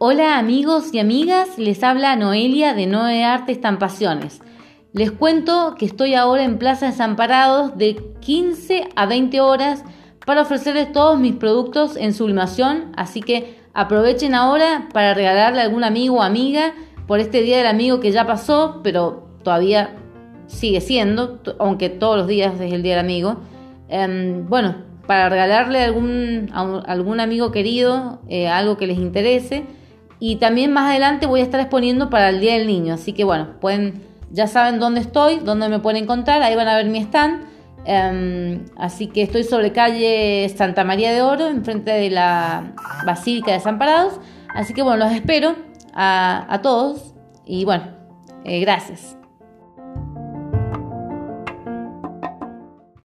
Hola amigos y amigas, les habla Noelia de Noe Arte Estampaciones. Les cuento que estoy ahora en Plaza Desamparados de 15 a 20 horas para ofrecerles todos mis productos en sublimación, así que aprovechen ahora para regalarle a algún amigo o amiga por este Día del Amigo que ya pasó, pero todavía sigue siendo, aunque todos los días es el Día del Amigo. Em, bueno, para regalarle a algún, algún amigo querido eh, algo que les interese y también más adelante voy a estar exponiendo para el Día del Niño. Así que bueno, pueden, ya saben dónde estoy, dónde me pueden encontrar. Ahí van a ver mi stand. Em, así que estoy sobre calle Santa María de Oro, enfrente de la Basílica de Desamparados. Así que bueno, los espero a, todos. Y bueno, eh, gracias.